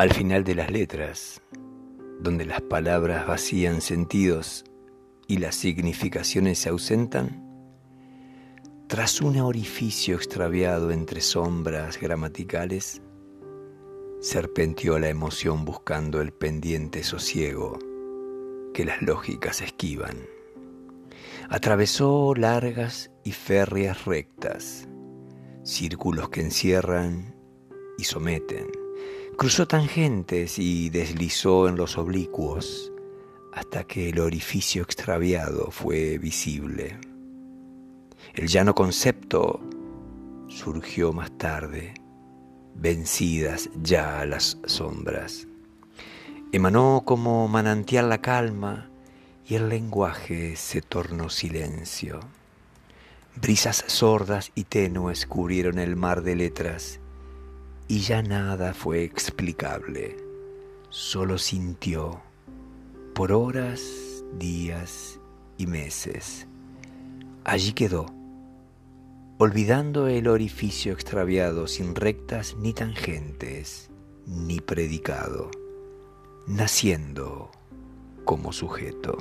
Al final de las letras, donde las palabras vacían sentidos y las significaciones se ausentan, tras un orificio extraviado entre sombras gramaticales, serpenteó la emoción buscando el pendiente sosiego que las lógicas esquivan. Atravesó largas y férreas rectas, círculos que encierran y someten. Cruzó tangentes y deslizó en los oblicuos hasta que el orificio extraviado fue visible. El llano concepto surgió más tarde, vencidas ya las sombras. Emanó como manantial la calma y el lenguaje se tornó silencio. Brisas sordas y tenues cubrieron el mar de letras y ya nada fue explicable. Solo sintió por horas, días y meses. Allí quedó, olvidando el orificio extraviado sin rectas ni tangentes, ni predicado, naciendo como sujeto.